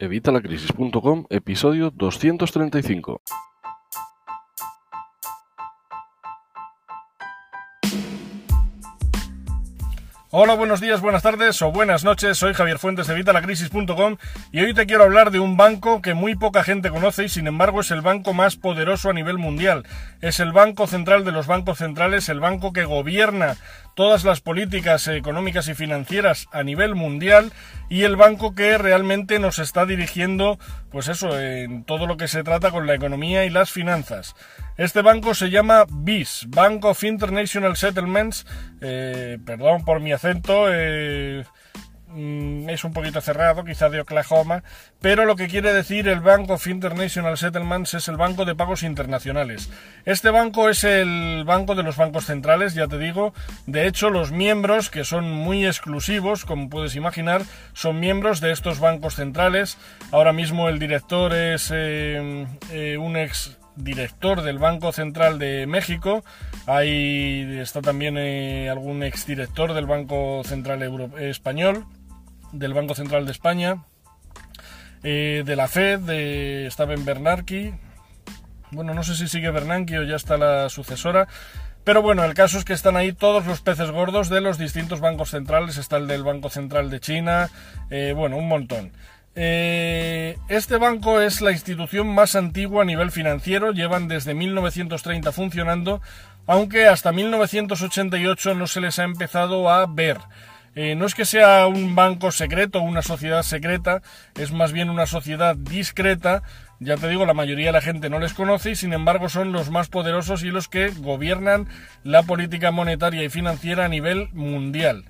Evitalacrisis.com, episodio 235. Hola, buenos días, buenas tardes o buenas noches. Soy Javier Fuentes de Vitalacrisis.com y hoy te quiero hablar de un banco que muy poca gente conoce y sin embargo es el banco más poderoso a nivel mundial. Es el banco central de los bancos centrales, el banco que gobierna todas las políticas económicas y financieras a nivel mundial y el banco que realmente nos está dirigiendo, pues eso, en todo lo que se trata con la economía y las finanzas. Este banco se llama BIS, Bank of International Settlements, eh, perdón por mi acento, eh, Mm, es un poquito cerrado, quizá de Oklahoma, pero lo que quiere decir el Bank of International Settlements es el banco de pagos internacionales. Este banco es el banco de los bancos centrales, ya te digo. De hecho, los miembros, que son muy exclusivos, como puedes imaginar, son miembros de estos bancos centrales. Ahora mismo el director es eh, un ex director del Banco Central de México. Ahí está también eh, algún exdirector del Banco Central Español del Banco Central de España, eh, de la Fed, de, estaba Bernanke. Bueno, no sé si sigue Bernanke o ya está la sucesora. Pero bueno, el caso es que están ahí todos los peces gordos de los distintos bancos centrales. Está el del Banco Central de China, eh, bueno, un montón. Eh, este banco es la institución más antigua a nivel financiero, llevan desde 1930 funcionando, aunque hasta 1988 no se les ha empezado a ver. Eh, no es que sea un banco secreto una sociedad secreta, es más bien una sociedad discreta. Ya te digo, la mayoría de la gente no les conoce y sin embargo son los más poderosos y los que gobiernan la política monetaria y financiera a nivel mundial.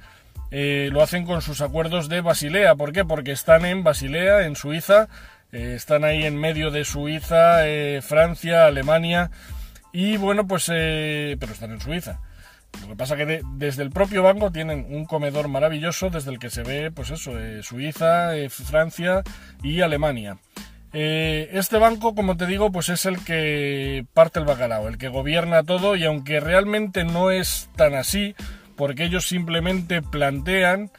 Eh, lo hacen con sus acuerdos de Basilea. ¿Por qué? Porque están en Basilea, en Suiza. Eh, están ahí en medio de Suiza, Francia, Alemania. Y bueno, pues... pero están en Suiza. Lo que pasa que desde el propio banco tienen un comedor maravilloso desde el que se ve, pues eso, eh, Suiza, eh, Francia y Alemania. Eh, este banco, como te digo, pues es el que parte el bacalao, el que gobierna todo y aunque realmente no es tan así, porque ellos simplemente plantean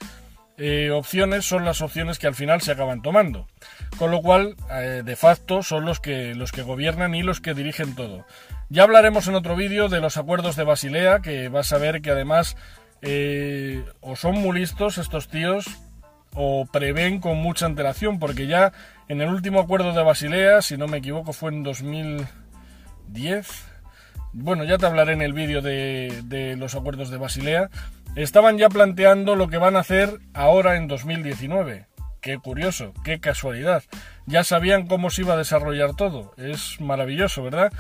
opciones, son las opciones que al final se acaban tomando. Con lo cual, de facto, son los que, los que gobiernan y los que dirigen todo. Ya hablaremos en otro vídeo de los acuerdos de Basilea, que vas a ver que además eh, o son muy listos estos tíos o prevén con mucha antelación, porque ya en el último acuerdo de Basilea, si no me equivoco, fue en 2010. Bueno, ya te hablaré en el vídeo de, los acuerdos de Basilea. Estaban ya planteando lo que van a hacer ahora en 2019. Qué curioso, qué casualidad. Ya sabían cómo se iba a desarrollar todo. Es maravilloso, ¿verdad?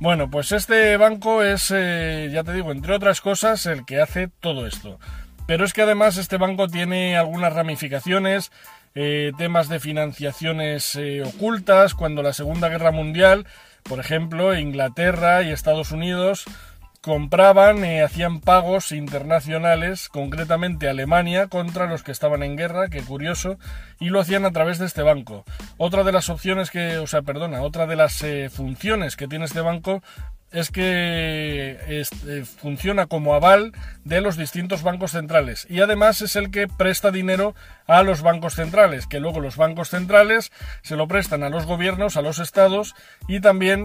Bueno, pues este banco es, eh, ya te digo, entre otras cosas, el que hace todo esto. Pero es que además este banco tiene algunas ramificaciones, eh, temas de financiaciones eh, ocultas, cuando la Segunda Guerra Mundial, por ejemplo, Inglaterra y Estados Unidos compraban, y hacían pagos internacionales, concretamente Alemania, contra los que estaban en guerra, qué curioso, y lo hacían a través de este banco. Otra de las opciones que, o sea, perdona, otra de las eh, funciones que tiene este banco es que eh, funciona como aval de los distintos bancos centrales y además es el que presta dinero a los bancos centrales, que luego los bancos centrales se lo prestan a los gobiernos, a los estados y también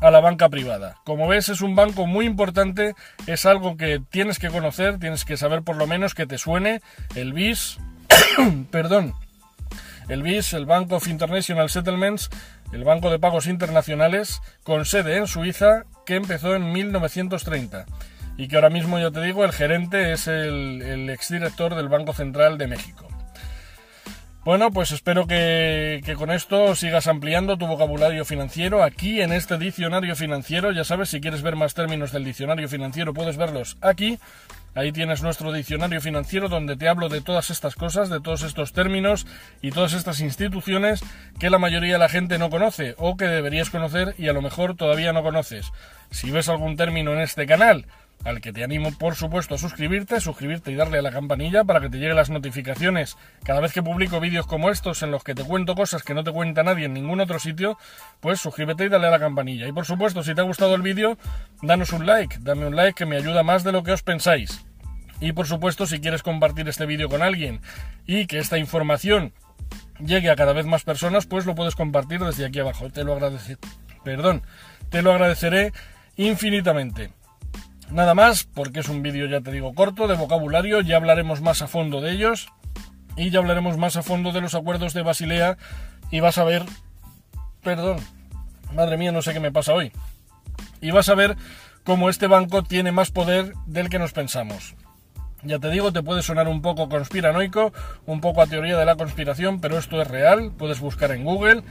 a la banca privada. Como ves, es un banco muy importante, es algo que tienes que conocer, tienes que saber por lo menos que te suene el BIS, perdón, el BIS, el Bank of International Settlements, el Banco de Pagos Internacionales, con sede en Suiza, que empezó en 1930 y que ahora mismo, ya te digo, el gerente es el, el exdirector del Banco Central de México. Bueno, pues espero que, con esto sigas ampliando tu vocabulario financiero aquí en este diccionario financiero. Ya sabes, si quieres ver más términos del diccionario financiero puedes verlos aquí. Ahí tienes nuestro diccionario financiero donde te hablo de todas estas cosas, de todos estos términos y todas estas instituciones que la mayoría de la gente no conoce o que deberías conocer y a lo mejor todavía no conoces. Si ves algún término en este canal al que te animo por supuesto a suscribirte, suscribirte y darle a la campanilla para que te lleguen las notificaciones cada vez que publico vídeos como estos en los que te cuento cosas que no te cuenta nadie en ningún otro sitio, pues suscríbete y dale a la campanilla. Y por supuesto, si te ha gustado el vídeo, danos un like, dame un like que me ayuda más de lo que os pensáis. Y por supuesto, si quieres compartir este vídeo con alguien y que esta información llegue a cada vez más personas, pues lo puedes compartir desde aquí abajo. Te lo agradeceré. Perdón, te lo agradeceré infinitamente. Nada más, porque es un vídeo, ya te digo, corto, de vocabulario, ya hablaremos más a fondo de ellos y ya hablaremos más a fondo de los acuerdos de Basilea y vas a ver, perdón, madre mía, no sé qué me pasa hoy, y vas a ver cómo este banco tiene más poder del que nos pensamos. Ya te digo, te puede sonar un poco conspiranoico, un poco a teoría de la conspiración, pero esto es real, puedes buscar en Google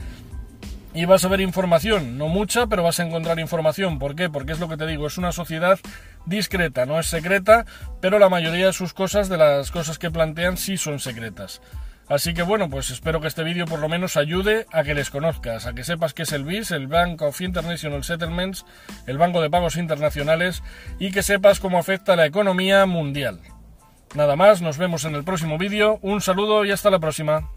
y vas a ver información, no mucha, pero vas a encontrar información. ¿Por qué? Porque es lo que te digo, es una sociedad discreta, no es secreta, pero la mayoría de sus cosas, de las cosas que plantean, sí son secretas. Así que bueno, pues espero que este vídeo por lo menos ayude a que les conozcas, a que sepas qué es el BIS, el Bank of International Settlements, el Banco de Pagos Internacionales, y que sepas cómo afecta a la economía mundial. Nada más, nos vemos en el próximo vídeo, un saludo y hasta la próxima.